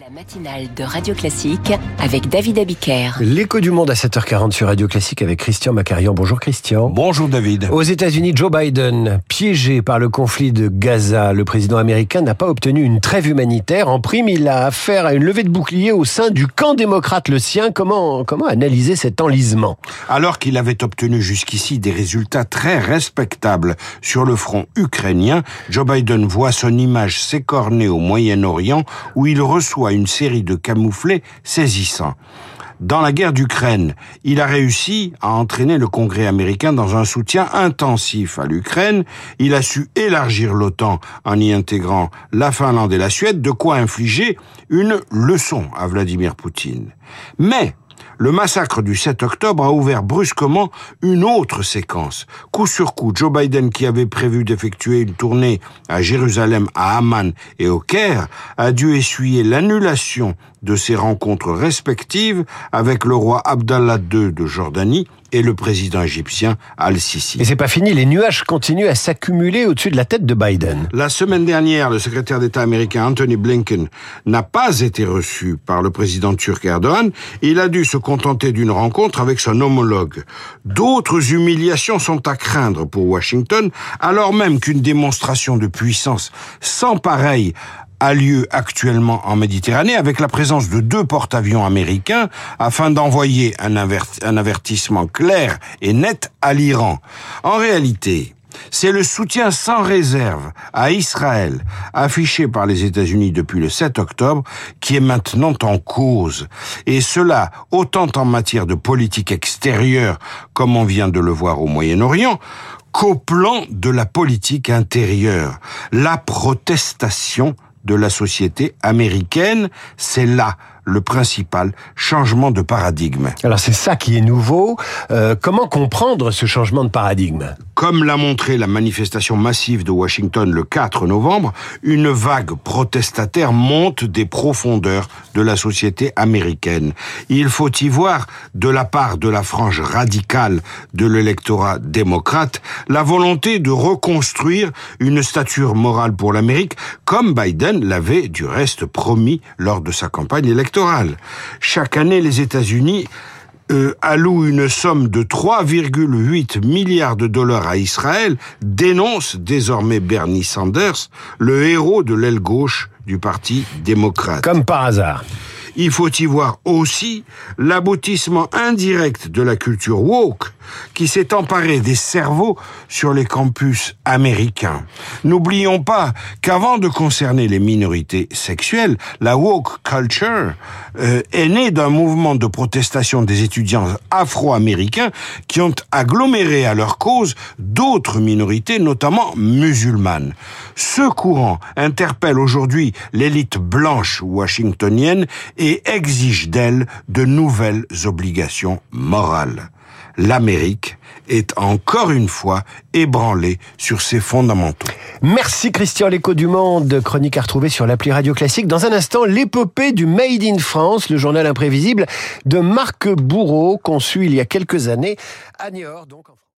La matinale de Radio Classique avec David Abiker. L'écho du monde à 7h40 sur Radio Classique avec Christian Macarian. Bonjour Christian. Bonjour David. Aux États-Unis, Joe Biden, piégé par le conflit de Gaza, le président américain n'a pas obtenu une trêve humanitaire. En prime, il a affaire à une levée de bouclier au sein du camp démocrate, le sien. Comment, comment analyser cet enlisement? Alors qu'il avait obtenu jusqu'ici des résultats très respectables sur le front ukrainien, Joe Biden voit son image s'écorner au Moyen-Orient où il reçoit une série de camouflets saisissants. Dans la guerre d'Ukraine, il a réussi à entraîner le Congrès américain dans un soutien intensif à l'Ukraine. Il a su élargir l'OTAN en y intégrant la Finlande et la Suède, de quoi infliger une leçon à Vladimir Poutine. Mais le massacre du 7 octobre a ouvert brusquement une autre séquence. Coup sur coup, Joe Biden, qui avait prévu d'effectuer une tournée à Jérusalem, à Amman et au Caire, a dû essuyer l'annulation de ses rencontres respectives avec le roi Abdallah II de Jordanie et le président égyptien Al-Sisi. Et c'est pas fini, les nuages continuent à s'accumuler au-dessus de la tête de Biden. La semaine dernière, le secrétaire d'État américain Anthony Blinken n'a pas été reçu par le président turc Erdogan. Il a dû se contenter d'une rencontre avec son homologue. D'autres humiliations sont à craindre pour Washington, alors même qu'une démonstration de puissance sans pareil a lieu actuellement en Méditerranée avec la présence de deux porte-avions américains afin d'envoyer un, avertissement clair et net à l'Iran. En réalité, c'est le soutien sans réserve à Israël affiché par les États-Unis depuis le 7 octobre qui est maintenant en cause. Et cela autant en matière de politique extérieure, comme on vient de le voir au Moyen-Orient, qu'au plan de la politique intérieure. La protestation de la société américaine, c'est là le principal changement de paradigme. Alors c'est ça qui est nouveau. Euh, comment comprendre ce changement de paradigme? Comme l'a montré la manifestation massive de Washington le 4 novembre, une vague protestataire monte des profondeurs de la société américaine. Il faut y voir, de la part de la frange radicale de l'électorat démocrate, la volonté de reconstruire une stature morale pour l'Amérique, comme Biden l'avait du reste promis lors de sa campagne électorale. Chaque année, les États-Unis euh, allouent une somme de 3,8 milliards de dollars à Israël, dénonce désormais Bernie Sanders, le héros de l'aile gauche du Parti démocrate. Comme par hasard. Il faut y voir aussi l'aboutissement indirect de la culture woke qui s'est emparée des cerveaux sur les campus américains. N'oublions pas qu'avant de concerner les minorités sexuelles, la woke culture euh, est née d'un mouvement de protestation des étudiants afro-américains qui ont aggloméré à leur cause d'autres minorités, notamment musulmanes. Ce courant interpelle aujourd'hui l'élite blanche washingtonienne et exige d'elle de nouvelles obligations morales. L'Amérique est encore une fois ébranlée sur ses fondamentaux. Merci Christian L'écho du monde, chronique à retrouver sur l'appli Radio Classique. Dans un instant, l'épopée du Made in France, le journal imprévisible de Marc Bourreau, conçu il y a quelques années à Niort, donc en